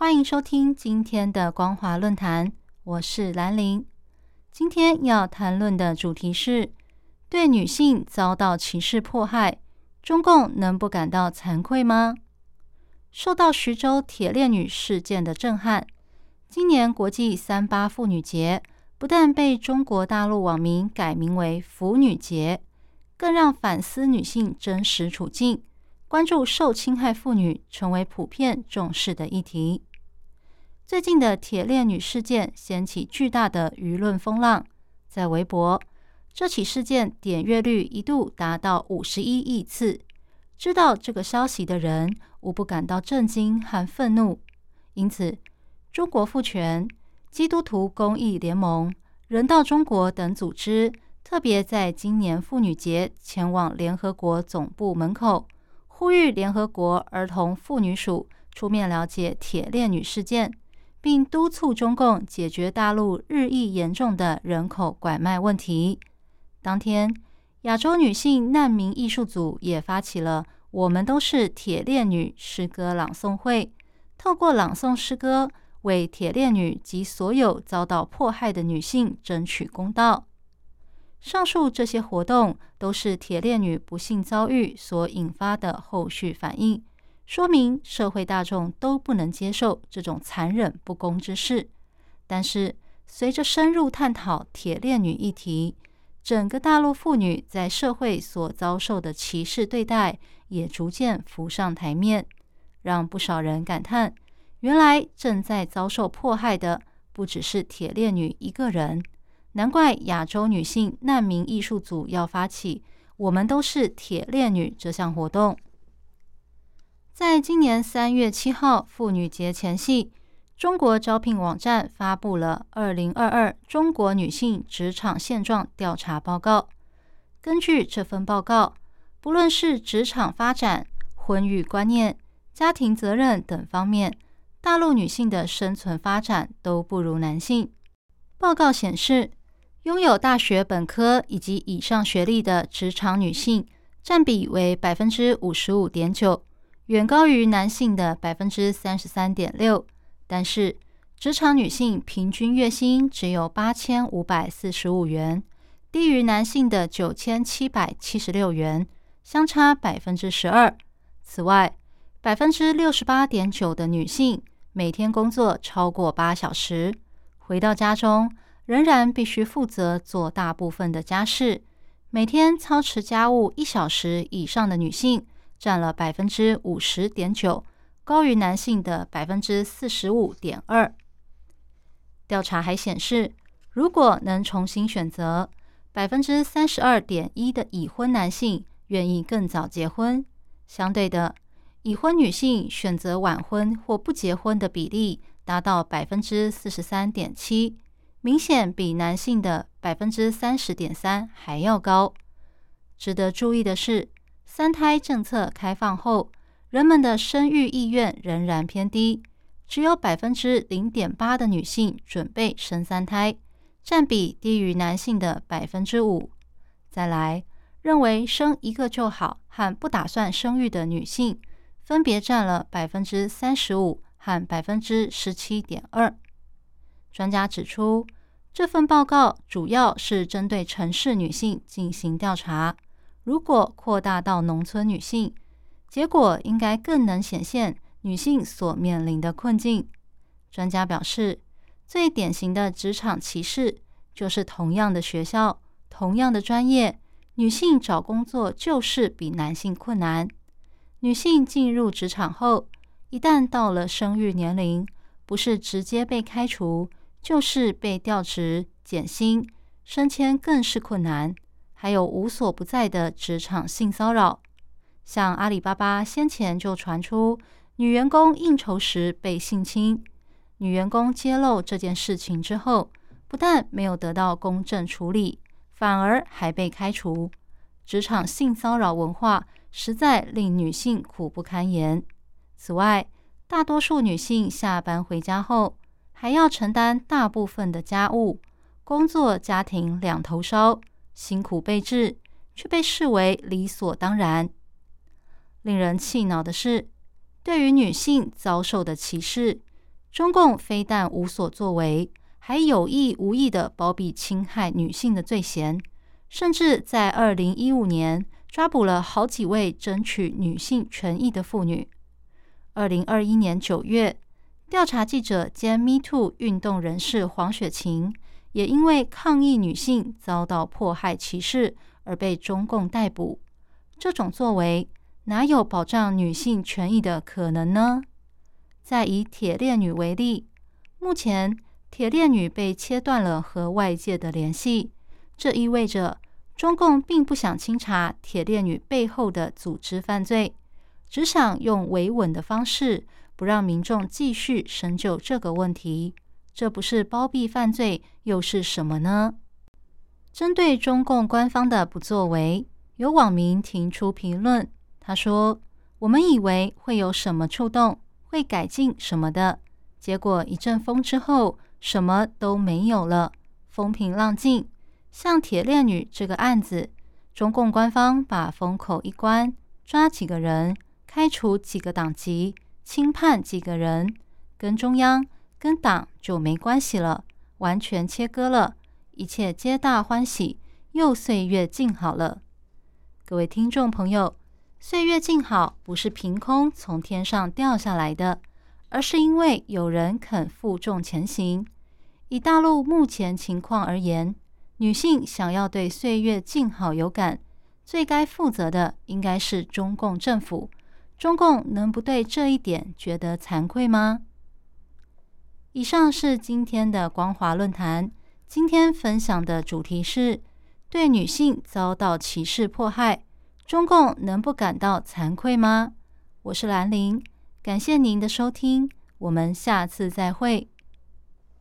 欢迎收听今天的光华论坛，我是兰玲。今天要谈论的主题是：对女性遭到歧视迫害，中共能不感到惭愧吗？受到徐州铁链女事件的震撼，今年国际三八妇女节不但被中国大陆网民改名为“腐女节”，更让反思女性真实处境。关注受侵害妇女成为普遍重视的议题。最近的铁链女事件掀起巨大的舆论风浪，在微博，这起事件点阅率一度达到五十一亿次。知道这个消息的人无不感到震惊和愤怒。因此，中国妇权、基督徒公益联盟、人道中国等组织特别在今年妇女节前往联合国总部门口。呼吁联合国儿童妇女署出面了解铁链女事件，并督促中共解决大陆日益严重的人口拐卖问题。当天，亚洲女性难民艺术组也发起了“我们都是铁链女”诗歌朗诵会，透过朗诵诗歌，为铁链女及所有遭到迫害的女性争取公道。上述这些活动都是铁链女不幸遭遇所引发的后续反应，说明社会大众都不能接受这种残忍不公之事。但是，随着深入探讨铁链女议题，整个大陆妇女在社会所遭受的歧视对待也逐渐浮上台面，让不少人感叹：原来正在遭受迫害的不只是铁链女一个人。难怪亚洲女性难民艺术组要发起“我们都是铁链女”这项活动。在今年三月七号妇女节前夕，中国招聘网站发布了《二零二二中国女性职场现状调查报告》。根据这份报告，不论是职场发展、婚育观念、家庭责任等方面，大陆女性的生存发展都不如男性。报告显示。拥有大学本科以及以上学历的职场女性占比为百分之五十五点九，远高于男性的百分之三十三点六。但是，职场女性平均月薪只有八千五百四十五元，低于男性的九千七百七十六元，相差百分之十二。此外，百分之六十八点九的女性每天工作超过八小时，回到家中。仍然必须负责做大部分的家事，每天操持家务一小时以上的女性占了百分之五十点九，高于男性的百分之四十五点二。调查还显示，如果能重新选择，百分之三十二点一的已婚男性愿意更早结婚，相对的，已婚女性选择晚婚或不结婚的比例达到百分之四十三点七。明显比男性的百分之三十点三还要高。值得注意的是，三胎政策开放后，人们的生育意愿仍然偏低，只有百分之零点八的女性准备生三胎，占比低于男性的百分之五。再来，认为生一个就好和不打算生育的女性，分别占了百分之三十五和百分之十七点二。专家指出，这份报告主要是针对城市女性进行调查。如果扩大到农村女性，结果应该更能显现女性所面临的困境。专家表示，最典型的职场歧视就是同样的学校、同样的专业，女性找工作就是比男性困难。女性进入职场后，一旦到了生育年龄，不是直接被开除。就是被调职、减薪、升迁更是困难，还有无所不在的职场性骚扰。像阿里巴巴先前就传出女员工应酬时被性侵，女员工揭露这件事情之后，不但没有得到公正处理，反而还被开除。职场性骚扰文化实在令女性苦不堪言。此外，大多数女性下班回家后，还要承担大部分的家务，工作家庭两头烧，辛苦备至，却被视为理所当然。令人气恼的是，对于女性遭受的歧视。中共非但无所作为，还有意无意的包庇侵害女性的罪嫌，甚至在二零一五年抓捕了好几位争取女性权益的妇女。二零二一年九月，调查记者兼 Me Too 运动人士黄雪晴，也因为抗议女性遭到迫害歧视而被中共逮捕。这种作为哪有保障女性权益的可能呢？再以铁链女为例，目前铁链女被切断了和外界的联系，这意味着中共并不想清查铁链女背后的组织犯罪，只想用维稳的方式不让民众继续深究这个问题。这不是包庇犯罪又是什么呢？针对中共官方的不作为，有网民提出评论，他说：“我们以为会有什么触动。”会改进什么的，结果一阵风之后，什么都没有了，风平浪静。像铁链女这个案子，中共官方把风口一关，抓几个人，开除几个党籍，轻判几个人，跟中央、跟党就没关系了，完全切割了，一切皆大欢喜，又岁月静好了。各位听众朋友。岁月静好不是凭空从天上掉下来的，而是因为有人肯负重前行。以大陆目前情况而言，女性想要对岁月静好有感，最该负责的应该是中共政府。中共能不对这一点觉得惭愧吗？以上是今天的光华论坛。今天分享的主题是对女性遭到歧视迫害。中共能不感到惭愧吗？我是兰陵，感谢您的收听，我们下次再会。